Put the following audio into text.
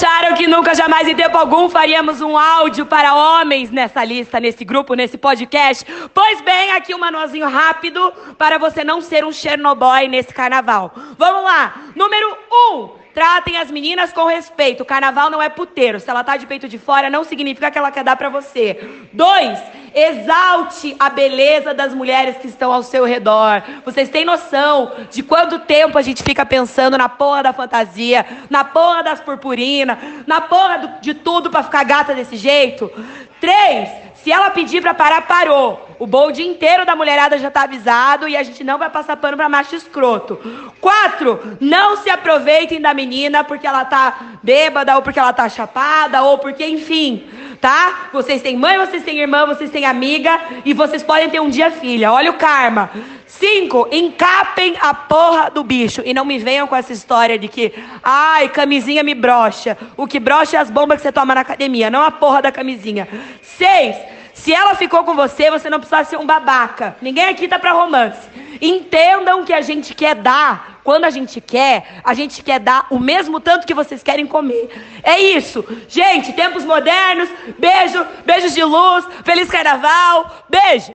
side nunca, jamais, em tempo algum, faríamos um áudio para homens nessa lista, nesse grupo, nesse podcast. Pois bem, aqui um manualzinho rápido para você não ser um Chernobyl nesse carnaval. Vamos lá. Número um. Tratem as meninas com respeito. Carnaval não é puteiro. Se ela tá de peito de fora, não significa que ela quer dar para você. Dois, exalte a beleza das mulheres que estão ao seu redor. Vocês têm noção de quanto tempo a gente fica pensando na porra da fantasia, na porra das purpurinas, na porra do, de tudo para ficar gata desse jeito? Três, se ela pedir para parar, parou. O bonde inteiro da mulherada já tá avisado e a gente não vai passar pano para macho escroto. Quatro, não se aproveitem da menina porque ela tá bêbada ou porque ela tá chapada ou porque, enfim, tá? Vocês têm mãe, vocês têm irmã, vocês têm amiga e vocês podem ter um dia filha. Olha o karma. Cinco, encapem a porra do bicho. E não me venham com essa história de que, ai, camisinha me brocha. O que brocha é as bombas que você toma na academia, não a porra da camisinha. Seis, se ela ficou com você, você não precisa ser um babaca. Ninguém aqui tá pra romance. Entendam que a gente quer dar. Quando a gente quer, a gente quer dar o mesmo tanto que vocês querem comer. É isso. Gente, tempos modernos. Beijo, beijos de luz. Feliz carnaval. Beijo.